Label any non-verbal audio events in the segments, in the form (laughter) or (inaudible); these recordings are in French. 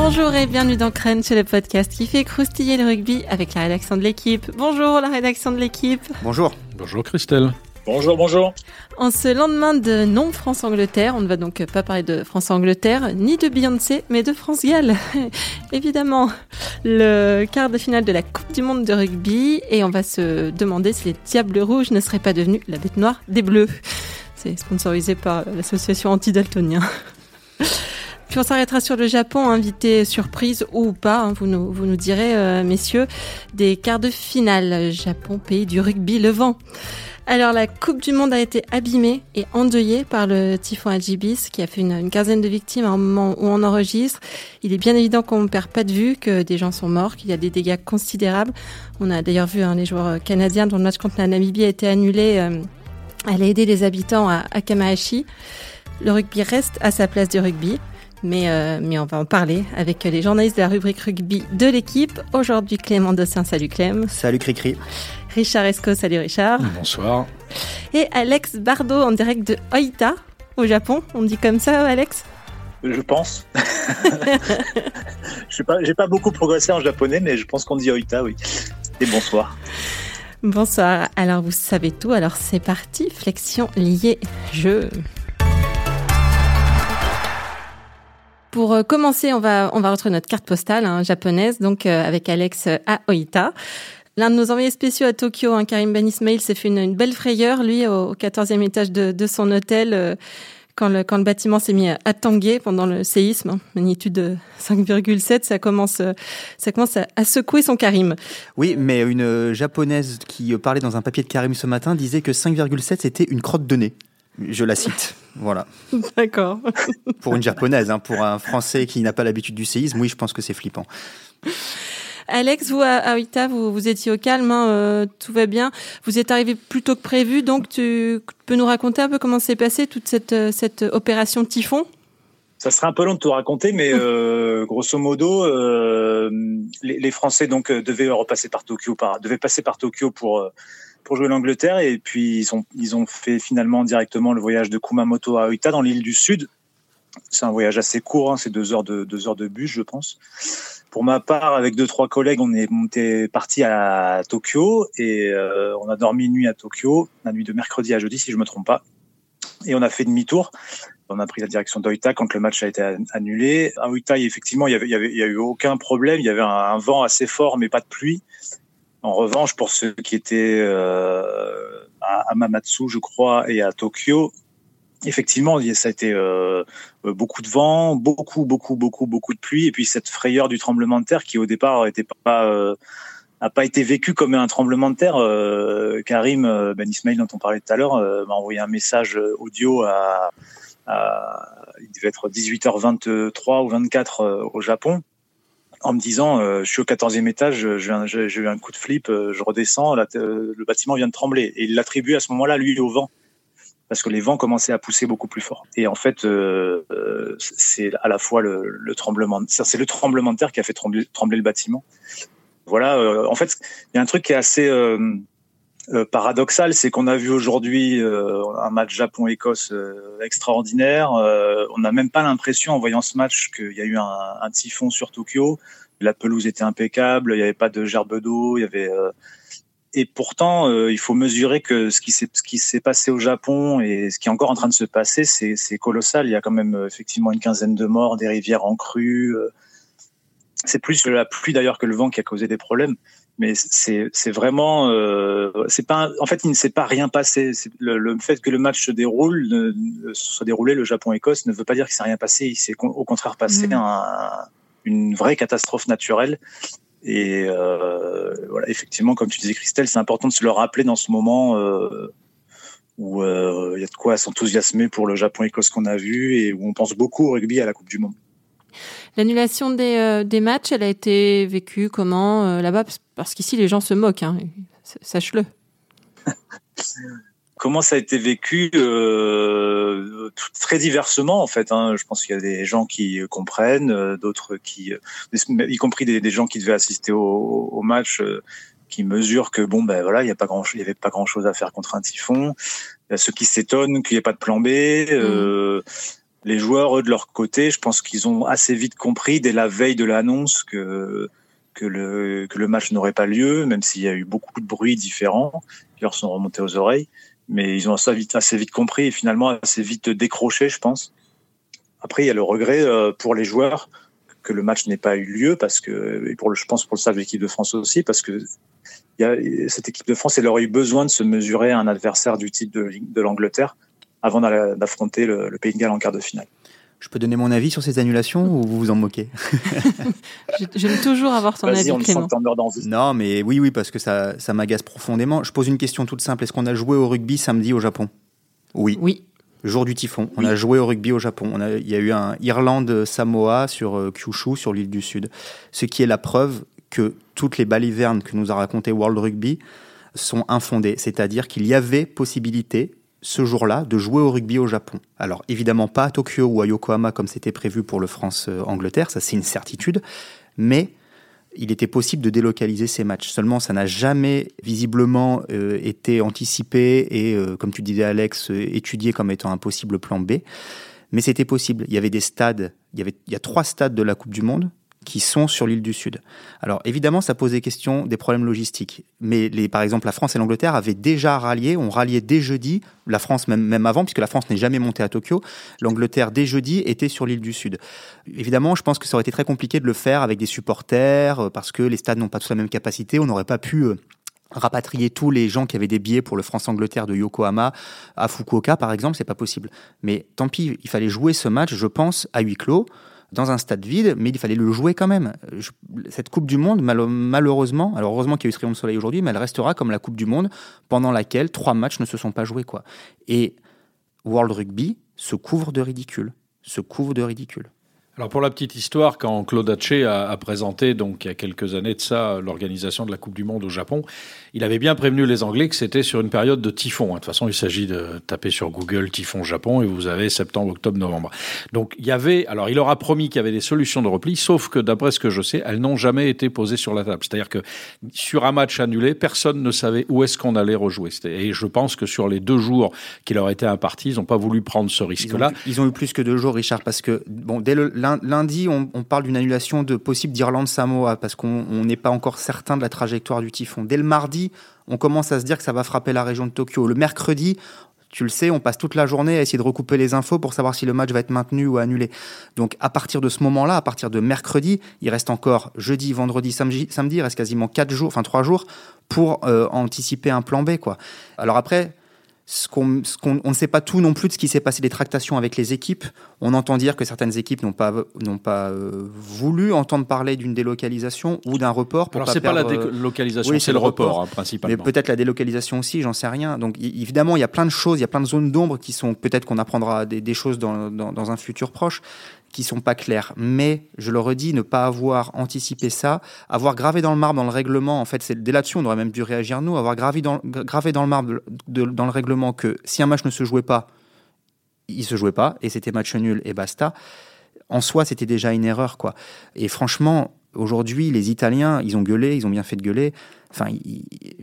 Bonjour et bienvenue dans Crène, sur le podcast qui fait croustiller le rugby avec la rédaction de l'équipe. Bonjour la rédaction de l'équipe. Bonjour. Bonjour Christelle. Bonjour, bonjour. En ce lendemain de non France-Angleterre, on ne va donc pas parler de France-Angleterre, ni de Beyoncé, mais de France-Galles. (laughs) Évidemment, le quart de finale de la Coupe du Monde de rugby, et on va se demander si les Diables Rouges ne seraient pas devenus la bête noire des Bleus. C'est sponsorisé par l'association anti-daltonien. Puis on s'arrêtera sur le Japon, invité surprise ou pas, hein, vous, nous, vous nous direz, euh, messieurs, des quarts de finale. Japon, pays du rugby levant. Alors la Coupe du Monde a été abîmée et endeuillée par le typhon Ajibis qui a fait une, une quinzaine de victimes un moment où on enregistre. Il est bien évident qu'on ne perd pas de vue, que des gens sont morts, qu'il y a des dégâts considérables. On a d'ailleurs vu hein, les joueurs canadiens dont le match contre la Namibie a été annulé euh, aller aider les habitants à, à Kamahashi. Le rugby reste à sa place du rugby. Mais, euh, mais on va en parler avec les journalistes de la rubrique rugby de l'équipe. Aujourd'hui, Clément Dossin. Salut Clem. Salut Cricri. Richard Esco. Salut Richard. Bonsoir. Et Alex Bardot en direct de Oita, au Japon. On dit comme ça, Alex? Je pense. (laughs) Je n'ai pas, j'ai pas beaucoup progressé en japonais, mais je pense qu'on dit Oita, oui. Et bonsoir. Bonsoir. Alors, vous savez tout. Alors, c'est parti. Flexion liée jeu. Pour euh, commencer, on va, on va retrouver notre carte postale hein, japonaise, donc euh, avec Alex euh, à Oita. L'un de nos envoyés spéciaux à Tokyo, hein, Karim Ben Ismail, s'est fait une, belle frayeur, lui, au 14e étage de, de son hôtel, euh, quand, le, quand le bâtiment s'est mis à tanguer pendant le séisme, hein, magnitude de 5,7, ça commence, ça commence à, à, secouer son Karim. Oui, mais une japonaise qui parlait dans un papier de Karim ce matin disait que 5,7 c'était une crotte de nez. Je la cite. Voilà. (laughs) D'accord. Pour une japonaise, hein, pour un français qui n'a pas l'habitude du séisme, oui, je pense que c'est flippant. Alex, vous à Oita, vous, vous étiez au calme, hein, euh, tout va bien. Vous êtes arrivé plus tôt que prévu, donc tu peux nous raconter un peu comment s'est passée toute cette, cette opération typhon? Ça serait un peu long de tout raconter, mais euh, grosso modo, euh, les, les, Français donc devaient repasser par Tokyo, par, devaient passer par Tokyo pour pour jouer l'Angleterre et puis ils ont ils ont fait finalement directement le voyage de Kumamoto à Oita dans l'île du Sud. C'est un voyage assez court, hein, c'est deux heures de deux heures de bus, je pense. Pour ma part, avec deux trois collègues, on est monté parti à Tokyo et euh, on a dormi une nuit à Tokyo, la nuit de mercredi à jeudi si je me trompe pas. Et on a fait demi-tour. On a pris la direction d'Oita quand le match a été annulé. À Oita, effectivement, il y avait, il y avait, a eu aucun problème. Il y avait un vent assez fort, mais pas de pluie. En revanche, pour ceux qui étaient euh, à Mamatsu, je crois, et à Tokyo, effectivement, ça a été euh, beaucoup de vent, beaucoup, beaucoup, beaucoup, beaucoup de pluie, et puis cette frayeur du tremblement de terre qui au départ était pas euh, pas été vécu comme un tremblement de terre. Karim Ben Ismail, dont on parlait tout à l'heure, m'a envoyé un message audio à, à, il devait être 18h23 ou 24 au Japon en me disant euh, je suis au 14e étage, j'ai eu un coup de flip, euh, je redescends, euh, le bâtiment vient de trembler. Et il l'attribue à ce moment-là, lui, au vent, parce que les vents commençaient à pousser beaucoup plus fort. Et en fait, euh, c'est à la fois le, le tremblement, c'est le tremblement de terre qui a fait trembler, trembler le bâtiment. Voilà, en fait, il y a un truc qui est assez euh, paradoxal, c'est qu'on a vu aujourd'hui euh, un match Japon-Écosse euh, extraordinaire. on n'a même pas l'impression, en voyant ce match, qu'il y a eu un, un, typhon sur Tokyo. La pelouse était impeccable, il n'y avait pas de gerbe d'eau, il y avait. et pourtant, il faut mesurer que ce qui s'est passé au Japon et ce qui est encore en train de se passer, c'est colossal. Il y a quand même effectivement une quinzaine de morts, des rivières en crue. C'est plus la pluie d'ailleurs que le vent qui a causé des problèmes mais c'est vraiment euh, c'est pas en fait il ne s'est pas rien passé. Le, le, fait que le match se déroule ne, soit déroulé le Japon Écosse ne veut pas dire qu'il s'est rien passé. Il s'est au contraire passé mmh. un, une vraie catastrophe naturelle. Et euh, voilà effectivement comme tu disais Christelle c'est important de se le rappeler dans ce moment euh, où il y a de quoi s'enthousiasmer pour le Japon Écosse qu'on a vu et où on pense beaucoup au rugby à la Coupe du Monde L'annulation des, euh, des, matchs, elle a été vécue comment euh, là-bas? Parce qu'ici, les gens se moquent, hein. sache-le. (laughs) comment ça a été vécu euh, Très diversement, en fait. Hein. Je pense qu'il y a des gens qui comprennent, d'autres qui, y compris des, des, gens qui devaient assister au, au match, qui mesurent que bon, ben voilà, il y a pas grand, il y avait pas grand chose à faire contre un typhon. Il y a ceux qui s'étonnent qu'il n'y ait pas de plan B. Mmh Les joueurs, eux, de leur côté, je pense qu'ils ont assez vite compris dès la veille de l'annonce que que le match n'aurait pas lieu, même s'il y a eu beaucoup de bruits différents qui leur sont remontés aux oreilles. Mais ils ont assez vite, compris et finalement assez vite décroché, je pense. Après, il y a le regret euh, pour les joueurs que le match n'ait pas eu lieu parce que, et pour je pense pour le staff de l'équipe de France aussi, parce que cette équipe de France, elle aurait eu besoin de se mesurer à un adversaire du de, de l'Angleterre avant d'affronter le, le, Pays de Galles en quart de finale. Je peux donner mon avis sur ces annulations ou vous vous en moquez? (laughs) J'aime toujours avoir ton avis. On non, mais oui, oui, parce que ça, ça m'agace profondément. Je pose une question toute simple. Est-ce qu'on a joué au rugby samedi au Japon? Oui. Oui. Jour du typhon. On a joué au rugby au Japon. On a, il y a eu un Irlande-Samoa sur euh, Kyushu, sur l'île du Sud. Ce qui est la preuve que toutes les balivernes que nous a raconté World Rugby sont infondées. C'est-à-dire qu'il y avait possibilité ce jour-là de jouer au rugby au Japon. Alors évidemment pas à Tokyo ou à Yokohama comme c'était prévu pour le France-Angleterre, ça c'est une certitude, mais il était possible de délocaliser ces matchs. Seulement, ça n'a jamais visiblement euh, été anticipé et, euh, comme tu disais Alex, euh, étudié comme étant un possible plan B. Mais c'était possible. Il y avait des stades, il y, avait, il y a trois stades de la Coupe du Monde qui sont sur l'île du Sud. Alors évidemment, ça pose des questions, des problèmes logistiques. Mais les, par exemple, la France et l'Angleterre avaient déjà rallié, on ralliait dès jeudi, la France même, même avant, puisque la France n'est jamais montée à Tokyo, l'Angleterre dès jeudi était sur l'île du Sud. Évidemment, je pense que ça aurait été très compliqué de le faire avec des supporters, euh, parce que les stades n'ont pas tous la même capacité, on n'aurait pas pu euh, rapatrier tous les gens qui avaient des billets pour le France-Angleterre de Yokohama à Fukuoka, par exemple, c'est pas possible. Mais tant pis, il fallait jouer ce match, je pense, à huis clos dans un stade vide, mais il fallait le jouer quand même. cette Coupe du Monde, malheureusement, alors heureusement qu'il y a eu ce rayon de soleil aujourd'hui, mais elle restera comme la Coupe du Monde pendant laquelle trois matchs ne se sont pas joués. Quoi. Et World Rugby se couvre de ridicule. Se couvre de ridicule. Alors pour la petite histoire, quand Claude Haché a, présenté donc il y a quelques années de ça l'organisation de la Coupe du Monde au Japon, il avait bien prévenu les Anglais que c'était sur une période de typhon. De toute façon, il s'agit de taper sur Google typhon Japon et vous avez septembre, octobre, novembre. Donc il y avait, alors il leur a promis qu'il y avait des solutions de repli, sauf que d'après ce que je sais, elles n'ont jamais été posées sur la table. C'est-à-dire que sur un match annulé, personne ne savait où est-ce qu'on allait rejouer. Et je pense que sur les deux jours qui leur étaient impartis, ils n'ont pas voulu prendre ce risque-là. Ils, ont eu plus que deux jours, Richard, parce que bon, dès le lundi, on, parle d'une annulation de possible d'Irlande-Samoa parce qu'on n'est pas encore certain de la trajectoire du typhon. Dès le mardi, on commence à se dire que ça va frapper la région de Tokyo. Le mercredi, tu le sais, on passe toute la journée à essayer de recouper les infos pour savoir si le match va être maintenu ou annulé. Donc à partir de ce moment-là, à partir de mercredi, il reste encore jeudi, vendredi, samedi, il reste quasiment quatre jours, enfin trois jours pour euh, anticiper un plan B. Quoi. Alors après, ce qu'on, on ne sait pas tout non plus de ce qui s'est passé des tractations avec les équipes. On entend dire que certaines équipes n'ont pas, n'ont pas euh, voulu entendre parler d'une délocalisation ou d'un report. Pour Alors c'est pas la délocalisation, c'est, le report, hein, principalement. Mais peut-être la délocalisation aussi, j'en sais rien. Donc évidemment, il y a plein de choses, il y a plein de zones d'ombre qui sont peut-être qu'on apprendra des, des choses dans, dans, dans, un futur proche qui sont pas clairs. Mais, je le redis, ne pas avoir anticipé ça, avoir gravé dans le marbre, dans le règlement, en fait, c'est dès là-dessus, on aurait même dû réagir nous, avoir gravé dans, gravé dans le marbre, dans le règlement, que si un match ne se jouait pas, il se jouait pas, et c'était match nul, et basta. En soi, c'était déjà une erreur, quoi. Et franchement, aujourd'hui, les Italiens, ils ont gueulé, ils ont bien fait de gueuler. Enfin,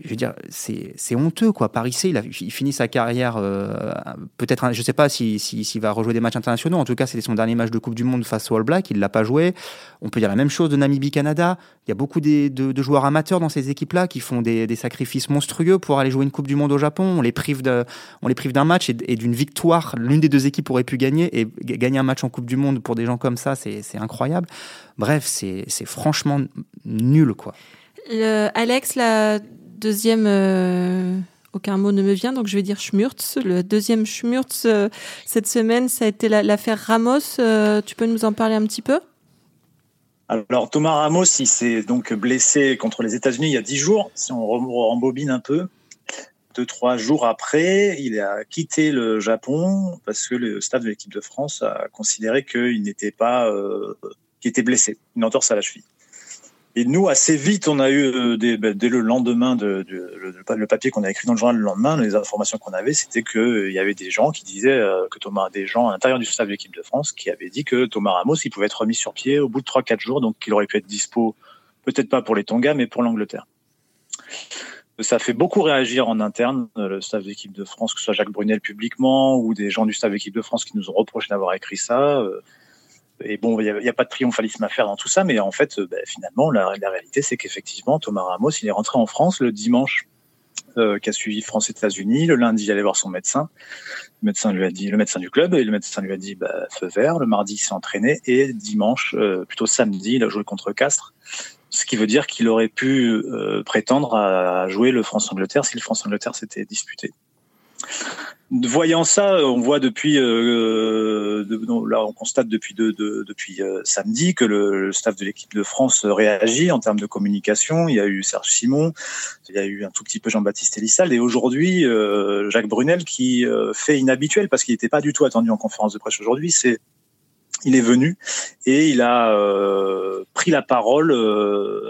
je veux dire, c'est honteux, quoi. Paris C, il, a, il finit sa carrière, euh, peut-être, je sais pas s'il si, si, va rejouer des matchs internationaux. En tout cas, c'était son dernier match de Coupe du Monde face au All Black. Il l'a pas joué. On peut dire la même chose de Namibie-Canada. Il y a beaucoup de, joueurs amateurs dans ces équipes-là qui font des, des, sacrifices monstrueux pour aller jouer une Coupe du Monde au Japon. On les prive d'un match et, et d'une victoire. L'une des deux équipes aurait pu gagner et gagner un match en Coupe du Monde pour des gens comme ça, c'est incroyable. Bref, c'est franchement nul, quoi. Alex, la deuxième, euh, aucun mot ne me vient, donc je vais dire Schmurtz. Le deuxième Schmurtz euh, cette semaine, ça a été l'affaire Ramos. Euh, tu peux nous en parler un petit peu? Alors Thomas Ramos, il s'est donc blessé contre les États-Unis il y a dix jours. Si on rembobine un peu, deux trois jours après, il a quitté le Japon parce que le staff de l'équipe de France a considéré qu'il n'était pas, qu'il était blessé, une entorse à la cheville. Et nous, assez vite, on a eu, euh, ben, dès le lendemain, de, le, papier qu'on a écrit dans le journal le lendemain, les informations qu'on avait, c'était qu'il euh, y avait des gens qui disaient euh, que Thomas, des gens à l'intérieur du staff de l'équipe de France, qui avaient dit que Thomas Ramos, il pouvait être remis sur pied au bout de 3-4 jours, donc qu'il aurait pu être dispo, peut-être pas pour les Tonga, mais pour l'Angleterre. Ça fait beaucoup réagir en interne le staff d'équipe de France, que ce soit Jacques Brunel publiquement ou des gens du staff d'équipe de France qui nous ont reproché d'avoir écrit ça. Et bon, il n'y a, pas de triomphalisme à faire dans tout ça, mais en fait, ben, finalement, la, la réalité, c'est qu'effectivement, Thomas Ramos, il est rentré en France le dimanche euh, qui a suivi France-États-Unis. Le lundi, il allait voir son médecin. Le médecin lui a dit, le médecin du club, et le médecin lui a dit, bah, feu vert. Le mardi, il s'est entraîné et dimanche, euh, plutôt samedi, il a joué contre Castres. Ce qui veut dire qu'il aurait pu euh, prétendre à jouer le France-Angleterre si le France-Angleterre s'était disputé voyant ça, on voit depuis, euh, là, on constate depuis de, depuis euh, samedi que le, staff de l'équipe de France réagit en termes de communication. Il y a eu Serge Simon, il y a eu un tout petit peu Jean-Baptiste Elissal, et aujourd'hui euh, Jacques Brunel qui fait inhabituel parce qu'il n'était pas du tout attendu en conférence de presse aujourd'hui. C'est il est venu et il a pris la parole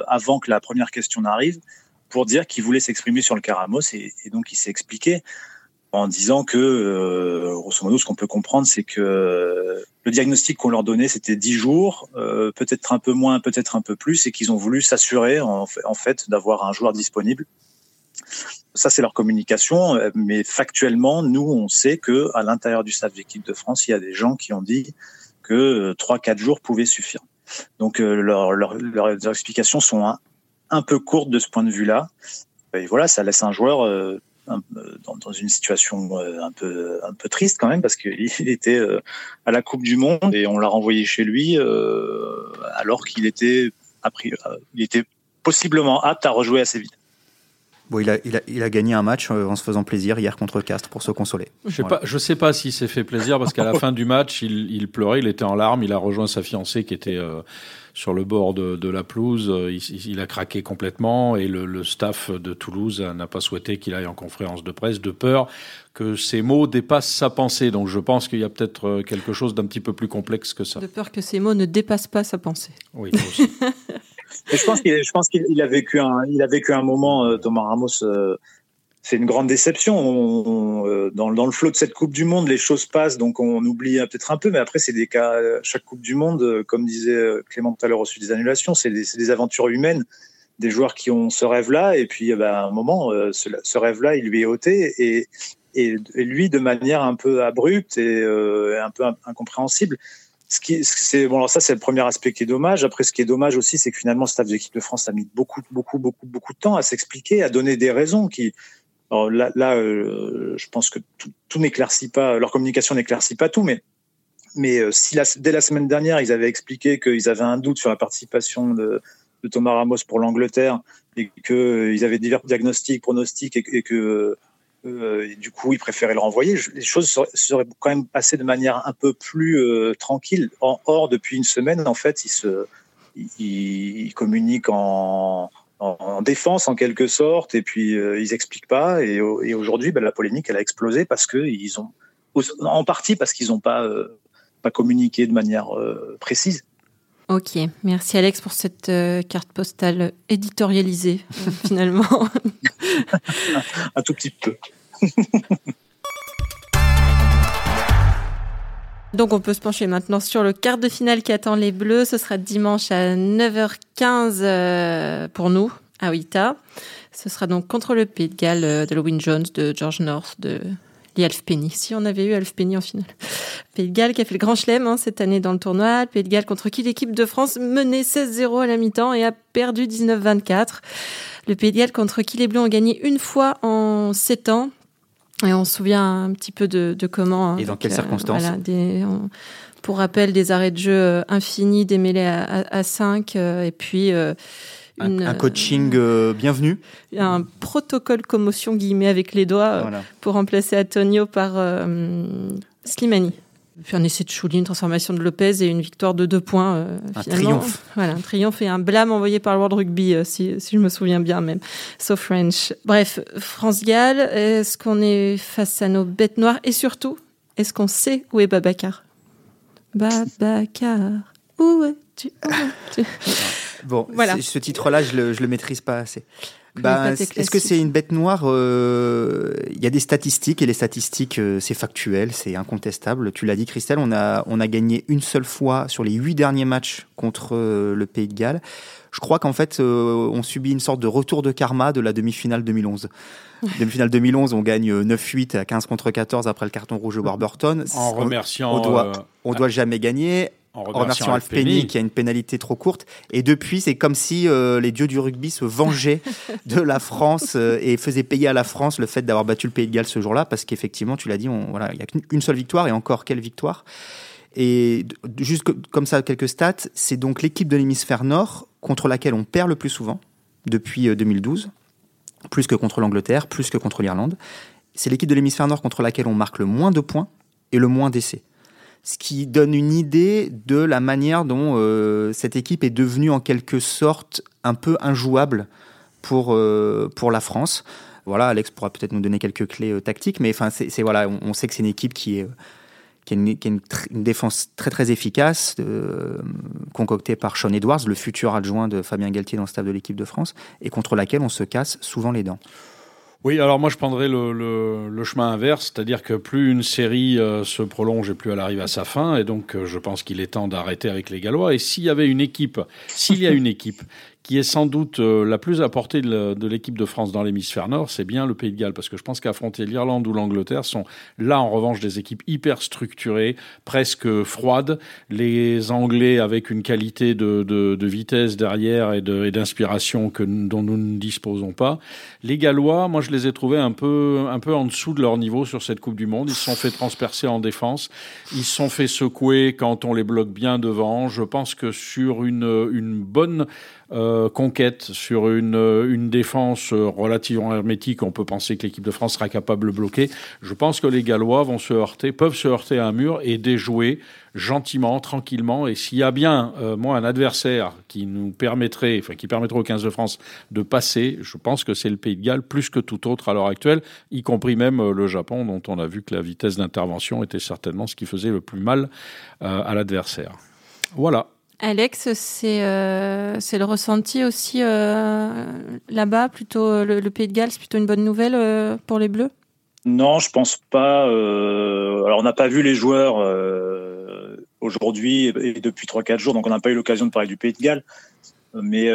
avant que la première question n'arrive pour dire qu'il voulait s'exprimer sur le Caramos et donc il s'est expliqué en disant que, euh, grosso modo, ce qu'on peut comprendre, c'est que le diagnostic qu'on leur donnait, c'était 10 jours, euh, peut-être un peu moins, peut-être un peu plus, et qu'ils ont voulu s'assurer, en fait, d'avoir un joueur disponible. Ça, c'est leur communication, mais factuellement, nous, on sait que à l'intérieur du staff d'équipe de France, il y a des gens qui ont dit que 3-4 jours pouvaient suffire. Donc, euh, leurs explications sont un, peu courtes de ce point de vue-là. Et voilà, ça laisse un joueur dans, une situation euh, un peu un peu triste quand même parce qu'il (laughs) était euh, à la Coupe du Monde et on l'a renvoyé chez lui euh, alors qu'il était était possiblement apte à rejouer assez vite. Bon, il a, il, a, il a, gagné un match en se faisant plaisir hier contre Castres pour se consoler. Je sais pas, je sais pas s'il s'est fait plaisir parce qu'à la (laughs) fin du match, il, il, pleurait, il était en larmes, il a rejoint sa fiancée qui était sur le bord de, la pelouse. Euh, il, a craqué complètement et le, staff de Toulouse n'a pas souhaité qu'il aille en conférence de presse de peur que ces mots dépassent sa pensée. Donc je pense qu'il y a peut-être euh, quelque chose d'un petit peu plus complexe que ça. De peur que ces mots ne dépassent pas sa pensée. Oui, aussi. (laughs) je pense qu'il a vécu un, moment, euh, Thomas Ramos, c'est une grande déception. Euh, dans, le flot de cette Coupe du Monde, les choses passent, donc on oublie peut-être un peu, mais après, c'est des cas, chaque Coupe du Monde, euh, comme disait euh, Clément tout à l'heure sujet des annulations, c'est des, aventures humaines, des joueurs qui ont ce rêve-là, et puis bah, à un moment, ce, rêve-là, il lui est ôté, et, lui, de manière un peu abrupte et un peu incompréhensible. C'est bon, alors ça c'est le premier aspect qui est dommage. Après, ce qui est dommage aussi, c'est que finalement, le staff de l'équipe de France a mis beaucoup, beaucoup, beaucoup, beaucoup de temps à s'expliquer, à donner des raisons qui, alors là, euh, je pense que tout, n'éclaircit pas, leur communication n'éclaircit pas tout, mais euh, si dès la semaine dernière, ils avaient expliqué qu'ils avaient un doute sur la participation de, Thomas Ramos pour l'Angleterre et qu'ils avaient divers diagnostics, pronostics et, que euh, du coup ils préféraient le renvoyer, les choses seraient, quand même passées de manière un peu plus tranquille. Or, depuis une semaine, en fait, ils, communiquent en, en, défense en quelque sorte, et puis euh, ils expliquent pas. Et, aujourd'hui, ben, la polémique, elle a explosé parce que ils ont, en partie parce qu'ils n'ont pas euh, communiqué de manière euh, précise. Ok, merci Alex pour cette carte postale éditorialisée (laughs) finalement. Un tout petit peu. (laughs) Donc on peut se pencher maintenant sur le quart de finale qui attend les Bleus. Ce sera dimanche à 9h15 euh, pour nous, à Oita. Ce sera donc contre le Pays de Galles euh, de Jones, de George North, de Lee Alf Penny. Si on avait eu Alf Penny en finale. (laughs) Pays de Galles qui a fait le grand chelem hein, cette année dans le tournoi. Le Pays de Galles contre qui l'équipe de France menait 16-0 à la mi-temps et a perdu 19-24. Le Pays de Galles contre qui les Bleus ont gagné une fois en 7 ans. Et on se souvient un petit peu de, comment. Hein, Et dans quelles circonstances Pour rappel, des arrêts de jeu euh, infinis, des mêlées à, 5, euh, et puis. Euh, un, coaching bienvenu. Un protocole commotion guillemets avec les doigts pour remplacer Antonio par Slimani. Puis un essai de Chouli, une transformation de Lopez et une victoire de deux points. Euh, un triomphe. Voilà, un triomphe et un blâme envoyé par le World Rugby, euh, si, si, je me souviens bien même. So French. Bref, France-Galles, est-ce qu'on est face à nos bêtes noires? Et surtout, est-ce qu'on sait où est Babacar? Babacar, où es-tu, (laughs) (laughs) Bon, voilà. ce titre-là, je le, je le maîtrise pas assez. bah, Est-ce que c'est une bête noire Il y a des statistiques et les statistiques, c'est factuel, c'est incontestable. Tu l'as dit, Christelle, on a, on a gagné une seule fois sur les huit derniers matchs contre le Pays de Galles. Je crois qu'en fait, on subit une sorte de retour de karma de la demi-finale 2011. (laughs) Demi-finale 2011, on gagne 9-8 à 15 contre 14 après le carton rouge de Warburton. En remerciant. On doit, on doit jamais gagner en remerciant Alf Penny, qui a une pénalité trop courte. Et depuis, c'est comme si euh, les dieux du rugby se vengeaient (laughs) de la France euh, et faisaient payer à la France le fait d'avoir battu le Pays de Galles ce jour-là, parce qu'effectivement, tu l'as dit, voilà, il n'y a qu'une seule victoire, et encore quelle victoire Et juste comme ça, quelques stats, c'est donc l'équipe de l'hémisphère nord contre laquelle on perd le plus souvent depuis 2012, euh, plus que contre l'Angleterre, plus que contre l'Irlande. C'est l'équipe de l'hémisphère nord contre laquelle on marque le moins de points et le moins d'essais ce qui donne une idée de la manière dont euh, cette équipe est devenue en quelque sorte un peu injouable pour, euh, pour la France. Voilà, Alex pourra peut-être nous donner quelques clés euh, tactiques, mais enfin, c'est voilà, on, sait que c'est une équipe qui est qui a une, défense très très efficace, concoctée par Sean Edwards, le futur adjoint de Fabien Galtier dans le staff de l'équipe de France, et contre laquelle on se casse souvent les dents. Oui, alors moi je prendrais le, le, chemin inverse, c'est-à-dire que plus une série euh, se prolonge et plus elle arrive à sa fin, et donc euh, je pense qu'il est temps d'arrêter avec les Gallois. Et s'il y avait une équipe, s'il y a une équipe qui est sans doute euh, la plus à de l'équipe de France dans l'hémisphère nord, c'est bien le Pays de Galles, parce que je pense qu'affronter l'Irlande ou l'Angleterre sont là en revanche des équipes hyper structurées, presque froides. Les Anglais avec une qualité de, de, de vitesse derrière et d'inspiration que dont nous ne disposons pas. Les Gallois, moi je les ai trouvés un peu un peu en dessous de leur niveau sur cette Coupe du Monde. Ils se sont fait transpercer en défense, ils se sont fait secouer quand on les bloque bien devant. Je pense que sur une une bonne euh, conquête sur une, euh, une défense euh, relativement hermétique, on peut penser que l'équipe de France sera capable de bloquer. Je pense que les Gallois vont se heurter, peuvent se heurter à un mur et déjouer gentiment, tranquillement. Et s'il y a bien, moi, un adversaire qui nous permettrait, enfin, qui permettrait aux 15 de France de passer, je pense que c'est le Pays de Galles plus que tout autre à l'heure actuelle, y compris même le Japon, dont on a vu que la vitesse d'intervention était certainement ce qui faisait le plus mal à l'adversaire. Voilà. Alex, c'est euh, c'est le ressenti aussi euh, là-bas, plutôt euh, le, Pays de Galles, c'est plutôt une bonne nouvelle pour les Bleus? Non, je pense pas. alors on n'a pas vu les joueurs aujourd'hui et depuis 3-4 jours, donc on n'a pas eu l'occasion de parler du Pays de Galles. Mais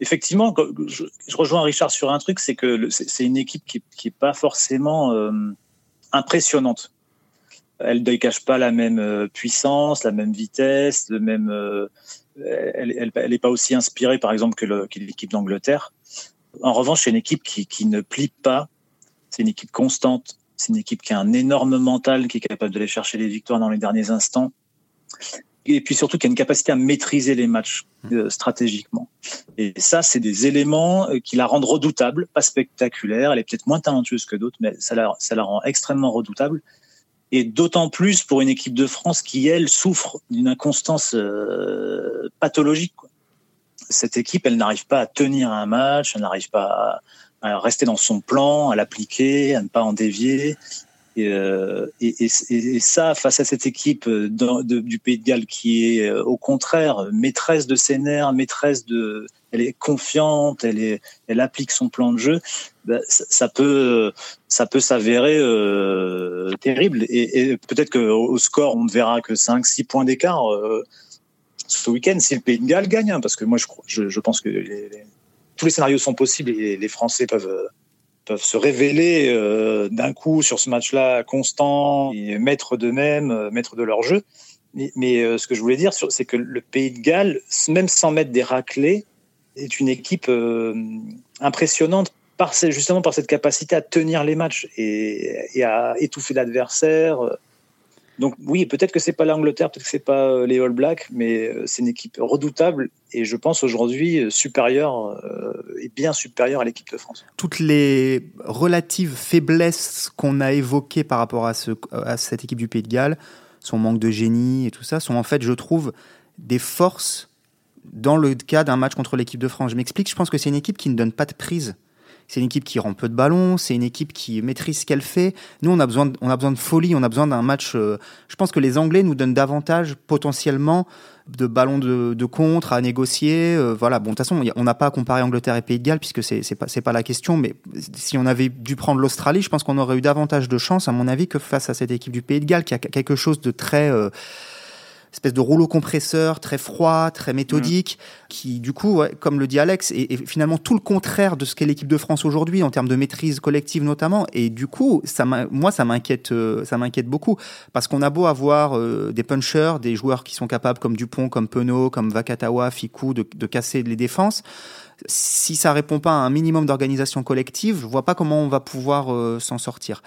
effectivement, je, rejoins Richard sur un truc, c'est que c'est une équipe qui, qui est pas forcément impressionnante elle ne cache pas la même euh, puissance, la même vitesse, le même. Euh, elle n'est pas aussi inspirée, par exemple, que l'équipe d'Angleterre. En revanche, c'est une équipe qui, ne plie pas. C'est une équipe constante. C'est une équipe qui a un énorme mental, qui est capable d'aller chercher les victoires dans les derniers instants. Et puis surtout, qui a une capacité à maîtriser les matchs euh, stratégiquement. Et ça, c'est des éléments qui la rendent redoutable, pas spectaculaire. Elle est peut-être moins talentueuse que d'autres, mais ça la rend extrêmement redoutable et d'autant plus pour une équipe de France qui, elle, souffre d'une inconstance euh, pathologique. Cette équipe, elle n'arrive pas à tenir un match, elle n'arrive pas à, rester dans son plan, à l'appliquer, à ne pas en dévier. Et, euh, et, ça, face à cette équipe du Pays de Galles qui est euh, au contraire maîtresse de ses nerfs, maîtresse de, elle est confiante, elle est, elle applique son plan de jeu, ben, ça, peut, ça peut s'avérer euh, terrible. Et, peut-être qu'au au score, on ne verra que 5-6 points d'écart euh, ce week-end si le Pays de Galles gagne, hein, parce que moi, je, je, pense que tous les scénarios sont possibles et les Français peuvent se révéler euh, d'un coup sur ce match-là constant, et maître d'eux-mêmes, maître de leur jeu. Mais, mais ce que je voulais dire, c'est que le Pays de Galles, même sans mettre des raclés, est une équipe euh, impressionnante par justement par cette capacité à tenir les matchs et, à étouffer l'adversaire. Donc oui, peut-être que c'est pas l'Angleterre, peut-être que c'est pas euh, les All Blacks, mais euh, c'est une équipe redoutable et je pense aujourd'hui supérieure et bien supérieure à l'équipe de France. Toutes les relatives faiblesses qu'on a évoquées par rapport à, à cette équipe du Pays de Galles, son manque de génie et tout ça, sont en fait, je trouve, des forces dans le cas d'un match contre l'équipe de France. Je m'explique, je pense que c'est une équipe qui ne donne pas de prise, c'est une équipe qui rend peu de ballons, c'est une équipe qui maîtrise ce qu'elle fait. Nous, on a besoin, de, on a besoin de folie, on a besoin d'un match. Euh, je pense que les Anglais nous donnent davantage potentiellement de ballons de, contre à négocier. Euh, voilà, bon, de toute façon, on n'a pas à comparer Angleterre et Pays de Galles puisque c'est pas pas la question. Mais si on avait dû prendre l'Australie, je pense qu'on aurait eu davantage de chance, à mon avis, que face à cette équipe du Pays de Galles qui a quelque chose de très euh, espèce de rouleau compresseur très froid, très méthodique, qui du coup, comme le dit Alex, est, finalement tout le contraire de ce qu'est l'équipe de France aujourd'hui en termes de maîtrise collective notamment. Et du coup, ça moi, ça m'inquiète, euh, ça m'inquiète beaucoup parce qu'on a beau avoir euh, des punchers, des joueurs qui sont capables comme Dupont, comme Penaud, comme Vakatawa, Ficou, de, de casser les défenses si ça répond pas à un minimum d'organisation collective, je vois pas comment on va pouvoir euh, s'en sortir.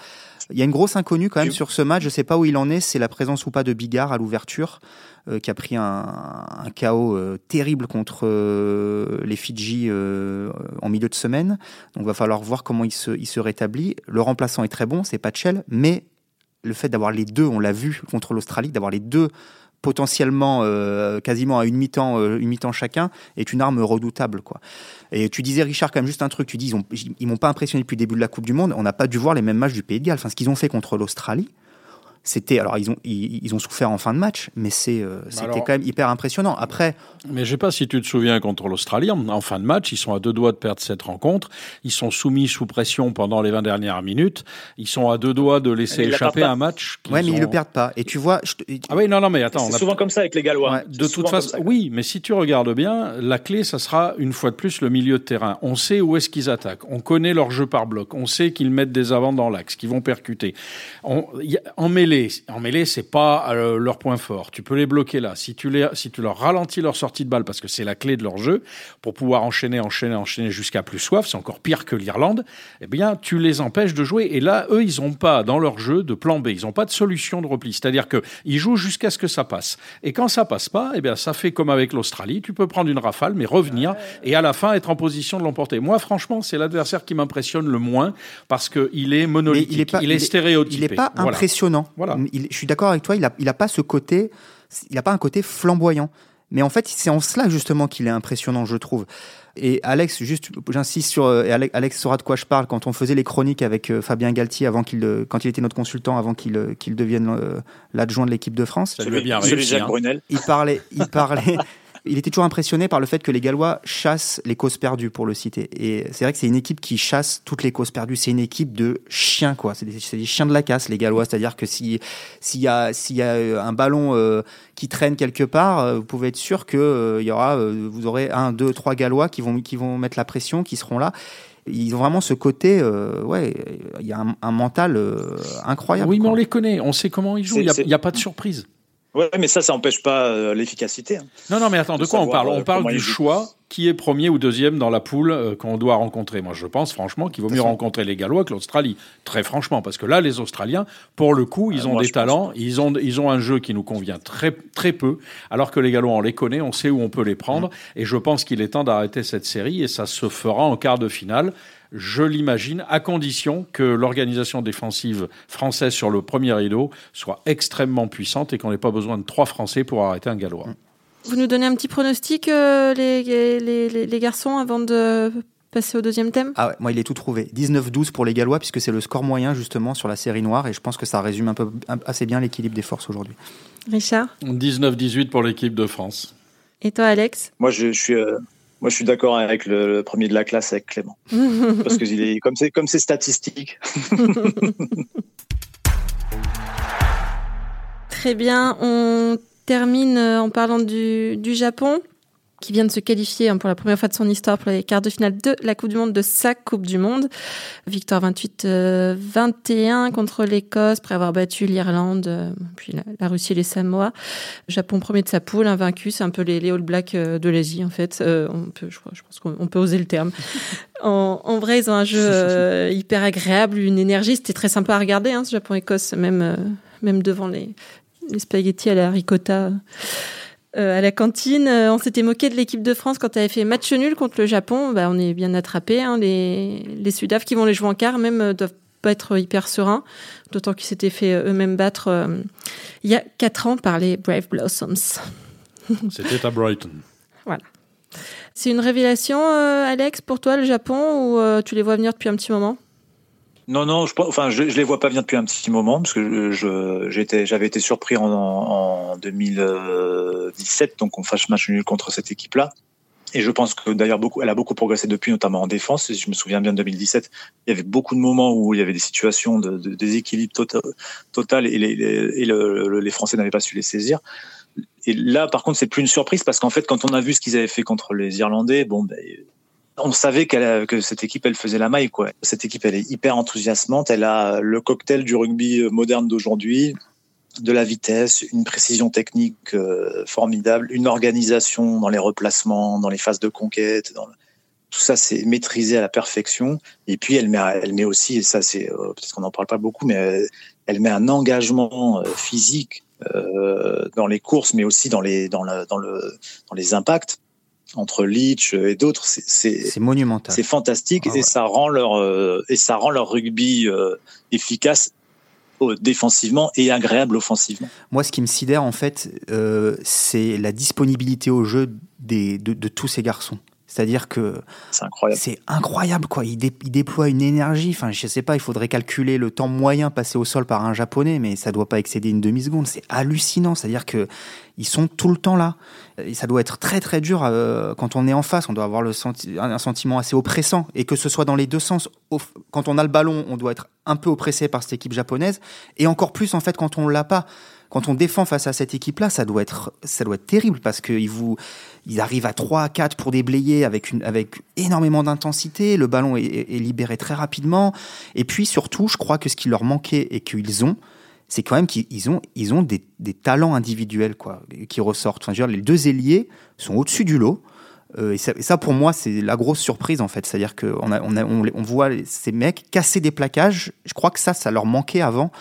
Il y a une grosse inconnue quand même sur ce match. Je sais pas où il en est. C'est la présence ou pas de Bigard à l'ouverture, euh, qui a pris un, un chaos euh, terrible contre euh, les Fidji en milieu de semaine. Donc, va falloir voir comment il se, il se rétablit. Le remplaçant est très bon, c'est Pachel, mais le fait d'avoir les deux, on l'a vu contre l'Australie, d'avoir les deux potentiellement quasiment à une mi-temps une mi-temps chacun est une arme redoutable quoi. Et tu disais, Richard, quand même juste un truc. Tu dis, ils m'ont pas impressionné depuis le début de la Coupe du Monde. On n'a pas dû voir les mêmes matchs du Pays de Galles. Enfin, ce qu'ils ont fait contre l'Australie, c'était alors ils ont ils, ont souffert en fin de match, mais c'est euh, bah c'était quand même hyper impressionnant. Après, mais je sais pas si tu te souviens contre l'Australie en, fin de match, ils sont à deux doigts de perdre cette rencontre. Ils sont soumis sous pression pendant les 20 dernières minutes. Ils sont à deux doigts de laisser échapper un match. Ouais, mais ils le perdent pas. Et tu vois, ah oui non non mais attends, c'est souvent comme ça avec les Gallois. de toute façon, oui, mais si tu regardes bien, la clé ça sera une fois de plus le milieu de terrain. On sait où est-ce qu'ils attaquent. On connaît leur jeu par bloc. On sait qu'ils mettent des avants dans l'axe, qu'ils vont percuter. On, en mêlée, en mêlée c'est pas euh, leur point fort. Tu peux les bloquer là. Si tu, les, si tu leur ralentis leur sortie de balle, parce que c'est la clé de leur jeu, pour pouvoir enchaîner, enchaîner, enchaîner jusqu'à plus soif, c'est encore pire que l'Irlande, eh bien, tu les empêches de jouer. Et là, eux, ils n'ont pas dans leur jeu de plan B. Ils n'ont pas de solution de repli. C'est-à-dire qu'ils jouent jusqu'à ce que ça passe. Et quand ça passe pas, eh bien, ça fait comme avec l'Australie. Tu peux prendre une rafale, mais revenir et à la fin être en position de l'emporter. Moi, franchement, c'est l'adversaire qui m'impressionne le moins parce qu'il est monolithique, il est, stéréotypé. Il n'est pas impressionnant. Voilà. Je suis d'accord avec toi, il n'a il a pas ce côté, il n'a pas un côté flamboyant. Mais en fait, c'est en cela justement qu'il est impressionnant, je trouve. Et Alex, juste, j'insiste sur, et Alex saura de quoi je parle, quand on faisait les chroniques avec euh, Fabien Galtier, avant qu'il, euh, quand il était notre consultant, avant qu'il, euh, qu'il devienne l'adjoint de l'équipe de France. Ça lui a bien réussi. Hein. Il parlait, il parlait, (laughs) il était toujours impressionné par le fait que les Gallois chassent les causes perdues, pour le citer. Et c'est vrai que c'est une équipe qui chasse toutes les causes perdues. C'est une équipe de chiens, quoi. C'est des, des, chiens de la casse, les Gallois. C'est-à-dire que s'il y a, s'il y a euh, un ballon euh, qui traîne quelque part, euh, vous pouvez être sûr que il y aura, vous aurez un, deux, trois Gallois qui vont, qui vont mettre la pression, qui seront là ils ont vraiment ce côté, ouais, il y a un, mental incroyable. Oui, mais on les connaît, on sait comment ils jouent, il n'y a, a, pas de surprise. Ouais, mais ça, ça n'empêche pas euh, l'efficacité. Hein. Non, non, mais attends, de, quoi on parle? On euh, parle du choix qui est premier ou deuxième dans la poule euh, qu'on doit rencontrer. Moi, je pense franchement qu'il vaut mieux rencontrer les Gallois que l'Australie. Très franchement, parce que là, les Australiens, pour le coup, ils ont des talents, ils ont, ils ont un jeu qui nous convient très, très peu, alors que les Gallois, on les connaît, on sait où on peut les prendre. Mm. Et je pense qu'il est temps d'arrêter cette série et ça se fera en quart de finale je l'imagine, à condition que l'organisation défensive française sur le premier rideau soit extrêmement puissante et qu'on n'ait pas besoin de trois Français pour arrêter un Gallois. Vous nous donnez un petit pronostic, euh, les, les, les, garçons, avant de passer au deuxième thème? Ah ouais, moi il est tout trouvé. 19-12 pour les Gallois, puisque c'est le score moyen justement sur la série noire, et je pense que ça résume un peu, assez bien l'équilibre des forces aujourd'hui. Richard? 19-18 pour l'équipe de France. Et toi, Alex? Moi, je, suis, euh, moi, je suis d'accord avec le, premier de la classe, avec Clément. (laughs) Parce que il est, comme c'est comme statistique. (laughs) Très bien. On termine en parlant du, du Japon qui vient de se qualifier hein, pour la première fois de son histoire pour les quarts de finale de la Coupe du Monde, de sa Coupe du Monde. Victoire 28-21 euh, contre l'Écosse, après avoir battu l'Irlande, euh, puis la, Russie et les Samoa. Japon premier de sa poule, invaincu, c'est un peu les, All Blacks euh, de l'Asie en fait. on peut, je, je pense qu'on peut oser le terme. (laughs) En, en, vrai, ils ont un jeu hyper agréable, une énergie. C'était très sympa à regarder, hein, ce Japon-Écosse, même, même devant les, les spaghettis à la ricotta. Euh, à la cantine. Euh, on s'était moqué de l'équipe de France quand elle avait fait match nul contre le Japon. Bah, on est bien attrapé. Hein. Les, les Sudaf qui vont les jouer en quart, même, euh, doivent pas être hyper sereins. D'autant qu'ils s'étaient fait eux-mêmes battre il y a quatre ans par les Brave Blossoms. (laughs) C'était à Brighton. voilà. C'est une révélation, Alex, pour toi, le Japon, ou tu les vois venir depuis un petit moment? Non, non, je, enfin, je, les vois pas venir depuis un petit moment parce que j'étais, j'avais été surpris en, en 2017, donc on fasse match nul contre cette équipe-là. Et je pense que d'ailleurs elle a beaucoup progressé depuis, notamment en défense. Si je me souviens bien de 2017, il y avait beaucoup de moments où il y avait des situations de, de déséquilibre total, total et, les, et le, les Français n'avaient pas su les saisir. Et là, par contre, c'est plus une surprise parce qu'en fait, quand on a vu ce qu'ils avaient fait contre les Irlandais, bon, ben, on savait qu'elle, que cette équipe, elle faisait la maille, quoi. Cette équipe, elle est hyper enthousiasmante. Elle a le cocktail du rugby moderne d'aujourd'hui de la vitesse, une précision technique euh, formidable, une organisation dans les replacements, dans les phases de conquête, dans tout ça c'est maîtrisé à la perfection. Et puis elle met, elle met aussi, et ça c'est euh, peut-être qu'on n'en parle pas beaucoup, mais elle, met un engagement euh, physique dans les courses, mais aussi dans les dans, la, dans le dans les impacts entre Leach et d'autres. C'est monumental. C'est fantastique ah et ça rend leur et ça rend leur rugby efficace défensivement et agréable offensivement. Moi, ce qui me sidère, en fait, euh, c'est la disponibilité au jeu des, de, tous ces garçons. C'est-à-dire que c'est incroyable. C'est incroyable quoi. Il, déploie une énergie. Enfin, je sais pas. Il faudrait calculer le temps moyen passé au sol par un japonais, mais ça doit pas excéder une demi seconde. C'est hallucinant. C'est-à-dire que ils sont tout le temps là. Et ça doit être très très dur euh, quand on est en face. On doit avoir le un sentiment assez oppressant. Et que ce soit dans les deux sens. Quand on a le ballon, on doit être un peu oppressé par cette équipe japonaise. Et encore plus en fait quand on l'a pas. Quand on défend face à cette équipe-là, ça doit être ça doit être terrible parce qu'ils vous ils arrivent à 3 à 4 pour déblayer avec une avec énormément d'intensité. Le ballon est, libéré très rapidement. Et puis surtout, je crois que ce qui leur manquait et qu'ils ont, c'est quand même qu'ils ont, ils ont des, des, talents individuels quoi, qui ressortent. Enfin, je veux dire, les deux ailiers sont au-dessus du lot. Euh, et, ça, pour moi, c'est la grosse surprise, en fait. C'est-à-dire qu'on on, a, on, voit ces mecs casser des plaquages. Je crois que ça, ça leur manquait avant.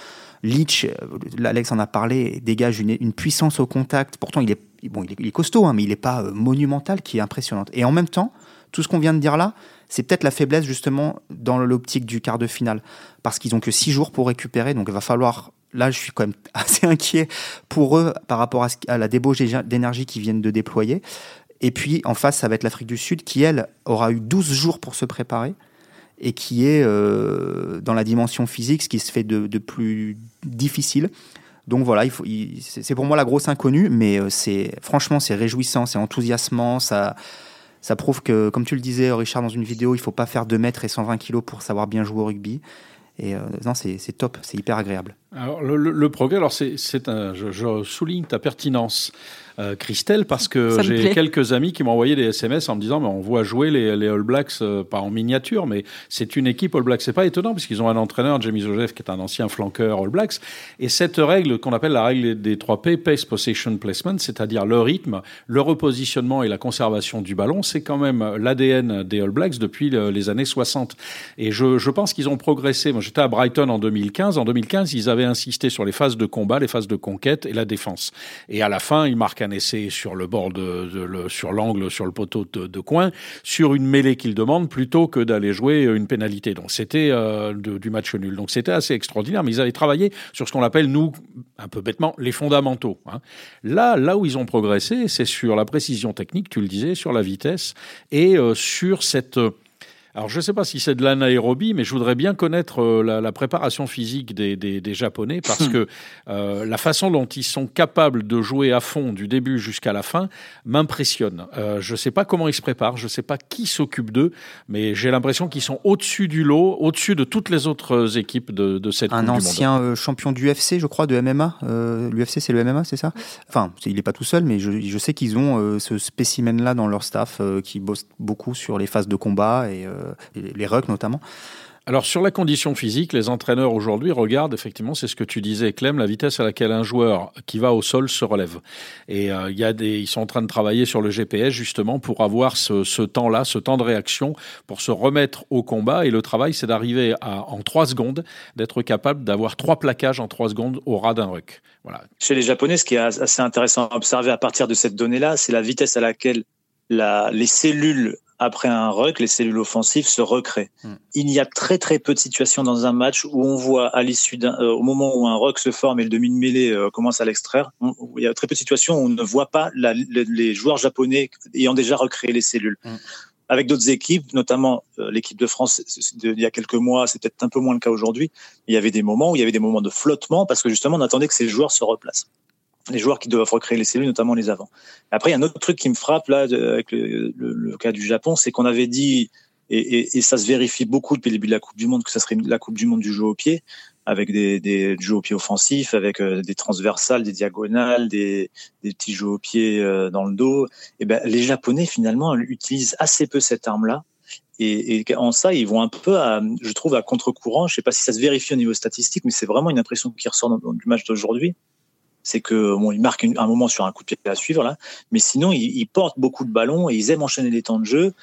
Leach, euh, Alex en a parlé, dégage une, une puissance au contact. Pourtant, il est, bon, il est, costaud, hein, mais il n'est pas euh, monumental, qui est impressionnante. Et en même temps, tout ce qu'on vient de dire là, c'est peut-être la faiblesse justement dans l'optique du quart de finale, parce qu'ils ont que six jours pour récupérer, donc il va falloir là, je suis quand même (laughs) assez inquiet pour eux par rapport à, la débauche d'énergie qu'ils viennent de déployer. Et puis, en face, ça va être l'Afrique du Sud qui, elle, aura eu 12 jours pour se préparer et qui est euh, dans la dimension physique ce qui se fait de, plus difficile. Donc voilà, c'est pour moi la grosse inconnue, mais euh, c'est franchement c'est réjouissant, c'est enthousiasmant, ça, ça prouve que, comme tu le disais Richard dans une vidéo, il faut pas faire 2 mètres et 120 kilos pour savoir bien jouer au rugby. Et euh, non, c'est top, c'est hyper agréable. Alors, le, le, progrès, alors c'est, un, je, je, souligne ta pertinence. Euh, Christelle, parce que j'ai quelques amis qui m'ont envoyé des SMS en me disant mais on voit jouer les, les All Blacks euh, pas en miniature, mais c'est une équipe All Blacks. C'est pas étonnant puisqu'ils ont un entraîneur, Jamie Joseph, qui est un ancien flanqueur All Blacks. Et cette règle qu'on appelle la règle des 3 P, Pace, Possession, Placement, c'est-à-dire le rythme, le repositionnement et la conservation du ballon, c'est quand même l'ADN des All Blacks depuis les années 60. Et je, je pense qu'ils ont progressé. Moi, j'étais à Brighton en 2015. En 2015, ils avaient insisté sur les phases de combat, les phases de conquête et la défense. Et à la fin, ils marquent un essai sur le bord de, le, sur l'angle, sur le poteau de, coin, sur une mêlée qu'il demande plutôt que d'aller jouer une pénalité. Donc c'était euh, du match nul. Donc c'était assez extraordinaire. Mais ils avaient travaillé sur ce qu'on appelle nous, un peu bêtement, les fondamentaux. Hein. Là, là où ils ont progressé, c'est sur la précision technique, tu le disais, sur la vitesse et euh, sur cette alors, je ne sais pas si c'est de l'anaérobie, mais je voudrais bien connaître euh, la, la, préparation physique des, des, des Japonais parce que (laughs) euh, la façon dont ils sont capables de jouer à fond du début jusqu'à la fin m'impressionne. Euh, je ne sais pas comment ils se préparent, je ne sais pas qui s'occupe d'eux, mais j'ai l'impression qu'ils sont au-dessus du lot, au-dessus de toutes les autres équipes de, de cette Un ancien euh, champion du UFC, je crois, de MMA. Euh, L'UFC, c'est le MMA, c'est ça? Enfin, il n'est pas tout seul, mais je, je sais qu'ils ont ce spécimen-là dans leur staff qui bosse beaucoup sur les phases de combat et euh, les rucks notamment. Alors sur la condition physique, les entraîneurs aujourd'hui regardent effectivement, c'est ce que tu disais Clem, la vitesse à laquelle un joueur qui va au sol se relève. Et euh, il y a des, ils sont en train de travailler sur le GPS justement pour avoir ce, ce temps-là, ce temps de réaction, pour se remettre au combat. Et le travail, c'est d'arriver à en trois secondes, d'être capable d'avoir trois plaquages en trois secondes au ras d'un ruck. Voilà. Chez les Japonais, ce qui est assez intéressant à observer à partir de cette donnée-là, c'est la vitesse à laquelle la, les cellules après un ruck, les cellules offensives se recréent. Hmm. Il y a très très peu de situations dans un match où on voit à l'issue d'un, euh, au moment où un ruck se forme et le demi de mêlée euh, commence à l'extraire, il y a très peu de situations où on ne voit pas la, les, joueurs japonais ayant déjà recréé les cellules. Hmm. Avec d'autres équipes, notamment euh, l'équipe de France, il y a quelques mois, c'est peut-être un peu moins le cas aujourd'hui. Il y avait des moments où il y avait des moments de flottement parce que justement on attendait que ces joueurs se replacent les joueurs qui doivent recréer les cellules, notamment les avants. Après, il y a un autre truc qui me frappe là avec le, cas du Japon, c'est qu'on avait dit et, ça se vérifie beaucoup depuis le début de la Coupe du Monde que ça serait la Coupe du Monde du jeu au pied, avec des, jeux au pied offensifs, avec euh, des transversales, des diagonales, des, petits jeux au pied euh, dans le dos. Et ben les Japonais finalement utilisent assez peu cette arme-là. Et, en ça, ils vont un peu, à, je trouve, à contre-courant. Je sais pas si ça se vérifie au niveau statistique, mais c'est vraiment une impression qui ressort du match d'aujourd'hui c'est que bon, ils marquent un moment sur un coup de pied à suivre là, mais sinon ils, portent beaucoup de ballons et ils aiment enchaîner les temps de jeu.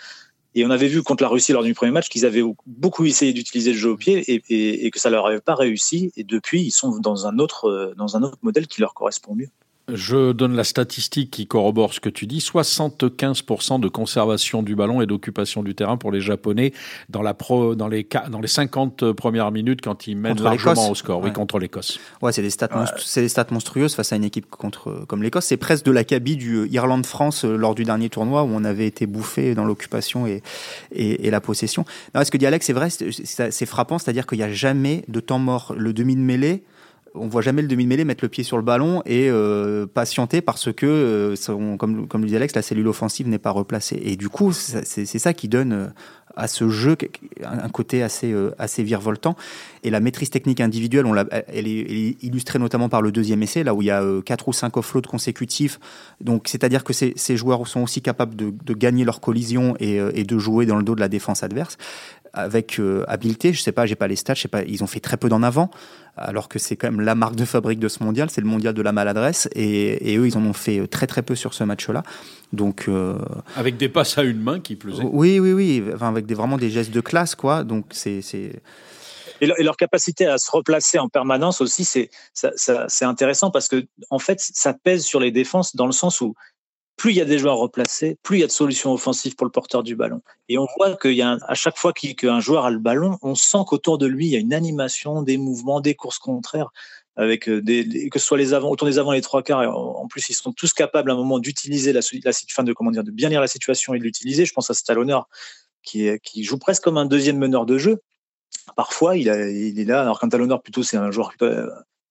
Et on avait vu contre la Russie lors du premier match qu'ils avaient beaucoup essayé d'utiliser le jeu au pied et, que ça leur avait pas réussi. Et depuis, ils sont dans un autre dans un autre modèle qui leur correspond mieux. Je donne la statistique qui corrobore ce que tu dis. 75% de conservation du ballon et d'occupation du terrain pour les Japonais dans, la pro, dans, les, dans les 50 premières minutes quand ils mènent largement au score, oui, contre l'Écosse. Ouais, c'est des, stats ouais. des stats monstrueuses face à une équipe contre, comme l'Écosse. C'est presque de l'acabit du Irlande-France euh, lors du dernier tournoi où on avait été bouffé dans l'occupation et, et, et, la possession. Non, ce que dit Alex, c'est vrai, c'est frappant, c'est-à-dire qu'il n'y a jamais de temps mort. Le demi de mêlée, on voit jamais le demi-mêlée mettre le pied sur le ballon et euh, patienter parce que, euh, comme, comme le dit Alex, la cellule offensive n'est pas replacée. Et du coup, c'est ça qui donne euh, à ce jeu un côté assez, euh, assez virevoltant. Et la maîtrise technique individuelle, on elle, est, illustrée notamment par le deuxième essai, là où il y a euh, quatre ou cinq offloads consécutifs. Donc, c'est-à-dire que ces, ces, joueurs sont aussi capables de, de gagner leur collision et, et, de jouer dans le dos de la défense adverse avec euh, habileté. Je sais pas, j'ai pas les stats, je sais pas, ils ont fait très peu d'en avant, alors que c'est quand même la marque de fabrique de ce mondial, c'est le mondial de la maladresse, et, et, eux, ils en ont fait très très peu sur ce match-là. Donc euh, avec des passes à une main qui plus est. Oui, oui, oui, enfin, avec des, vraiment des gestes de classe, quoi. Donc c'est et, leur capacité à se replacer en permanence aussi, c'est c'est intéressant parce que en fait, ça pèse sur les défenses dans le sens où plus il y a des joueurs replacés, plus il y a de solutions offensives pour le porteur du ballon. Et on voit qu'il y a chaque fois qu'un joueur a le ballon, on sent qu'autour de lui, il y a une animation, des mouvements, des courses contraires, avec euh, des, que ce soit les avant, autant des avant les trois quarts. En plus, ils sont tous capables à un moment d'utiliser la, fin de comment dire, de bien lire la situation et de l'utiliser. Je pense à Stallone qui, qui joue presque comme un deuxième meneur de jeu. Parfois, il, est là, alors qu'un talonneur plutôt c'est un joueur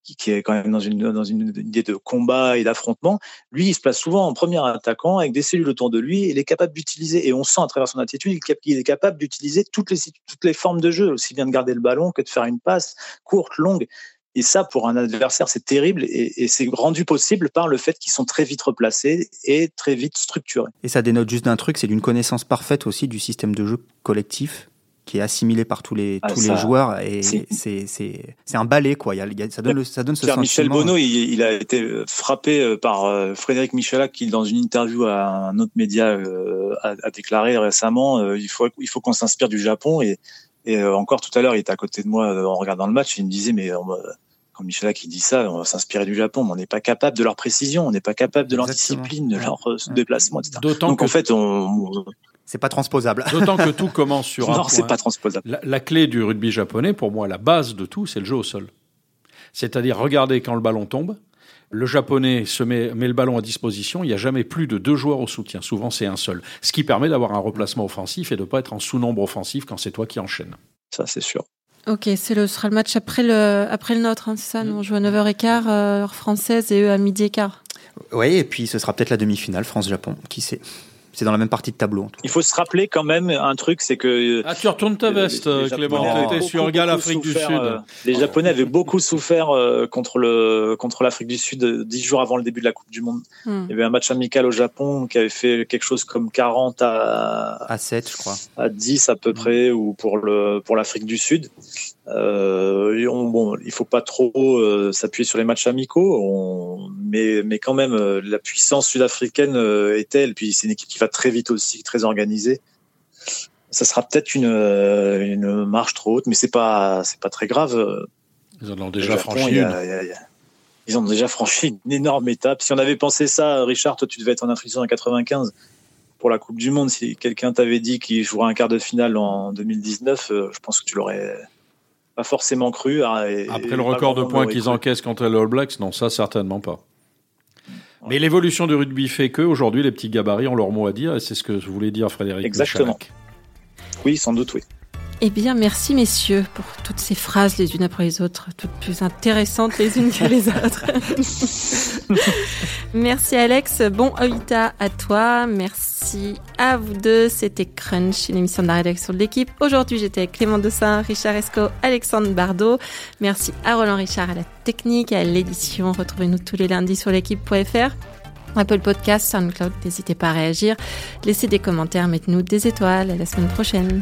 qui, est quand même dans une, idée de combat et d'affrontement, lui, il se place souvent en premier attaquant avec des cellules autour de lui. Et il est capable d'utiliser, et on sent à travers son attitude, qu'il est capable d'utiliser toutes les, toutes les formes de jeu, aussi bien de garder le ballon que de faire une passe courte, longue. Et ça, pour un adversaire, c'est terrible et, et c'est rendu possible par le fait qu'ils sont très vite replacés et très vite structurés. Et ça dénote juste d'un truc, c'est d'une connaissance parfaite aussi du système de jeu collectif qui est assimilé par tous les, ah, tous ça, les joueurs et c'est un balai quoi. Il y a, il y a, ça, donne le, ça donne ce sentiment. Michel Bonneau, il, il, a été euh, frappé euh, par euh, Frédéric Michelac qui, dans une interview à un autre média, a, a déclaré récemment il faut, il faut qu'on s'inspire du Japon. Et, et encore tout à l'heure, il était à côté de moi en regardant le match. il me disait mais on, quand Michelac qui dit ça, on va s'inspirer du Japon, mais on n'est pas capable de leur précision, on n'est pas capable de leur Exactement. discipline, de leur ouais. déplacement, etc. Donc que... en fait, on, c'est pas transposable. (laughs) D'autant que tout commence sur non, un point. c'est pas transposable. La, la, clé du rugby japonais, pour moi, la base de tout, c'est le jeu au sol. C'est-à-dire regarder quand le ballon tombe. Le japonais se met, met le ballon à disposition. Il n'y a jamais plus de deux joueurs au soutien. Souvent, c'est un seul. Ce qui permet d'avoir un replacement offensif et de ne pas être en sous-nombre offensif quand c'est toi qui enchaînes. Ça, c'est sûr. Ok, c'est le, ce sera le match après le, après le nôtre, hein, c'est ça Nous, on joue à 9h15, euh, heure française, et eux à midi et quart. Oui, et puis ce sera peut-être la demi-finale, France-Japon, qui sait c'est dans la même partie de tableau. Il faut se rappeler quand même un truc, c'est que ah tu retournes ta veste, les, les Clément. Tu étais sur Gal Afrique du Sud. Euh, les Japonais avaient beaucoup souffert euh, contre le contre l'Afrique du Sud euh, dix jours avant le début de la Coupe du Monde. Hmm. Il y avait un match amical au Japon qui avait fait quelque chose comme 40 à à 7, je crois. À 10 à peu hmm. près ou pour le pour l'Afrique du Sud. Euh, on, bon, il faut pas trop euh, s'appuyer sur les matchs amicaux, on, mais, mais quand même, euh, la puissance sud-africaine euh, est telle, puis c'est une équipe qui va très vite aussi, très organisée. Ça sera peut-être une, une marche trop haute, mais c'est pas, c'est pas très grave. Ils en ont déjà Japon, franchi une. A, y a, y a, ils ont déjà franchi une énorme étape. Si on avait pensé ça, Richard, toi tu devais être en Afrique en 95 pour la Coupe du Monde. Si quelqu'un t'avait dit qu'il jouerait un quart de finale en 2019, euh, je pense que tu l'aurais pas forcément cru. Hein, Après le record de points qu'ils encaissent contre les All Blacks, non, ça certainement pas. Mais l'évolution du rugby fait que aujourd'hui les petits gabarits ont leur mot à dire et c'est ce que je voulais dire Frédéric. Exactement. Oui, sans doute, oui. Eh bien, merci messieurs pour toutes ces phrases les unes après les autres, toutes plus intéressantes les unes que les autres. (laughs) merci Alex, bon Oita à toi, merci à vous deux. C'était Crunch, une émission de la rédaction de l'équipe. Aujourd'hui, j'étais avec Clément Dossin, Richard Esco, Alexandre Bardot. Merci à Roland Richard à la technique, à l'édition. Retrouvez-nous tous les lundis sur l'équipe.fr. Apple Podcast, SoundCloud, n'hésitez pas à réagir. Laissez des commentaires, mettez-nous des étoiles. À la semaine prochaine.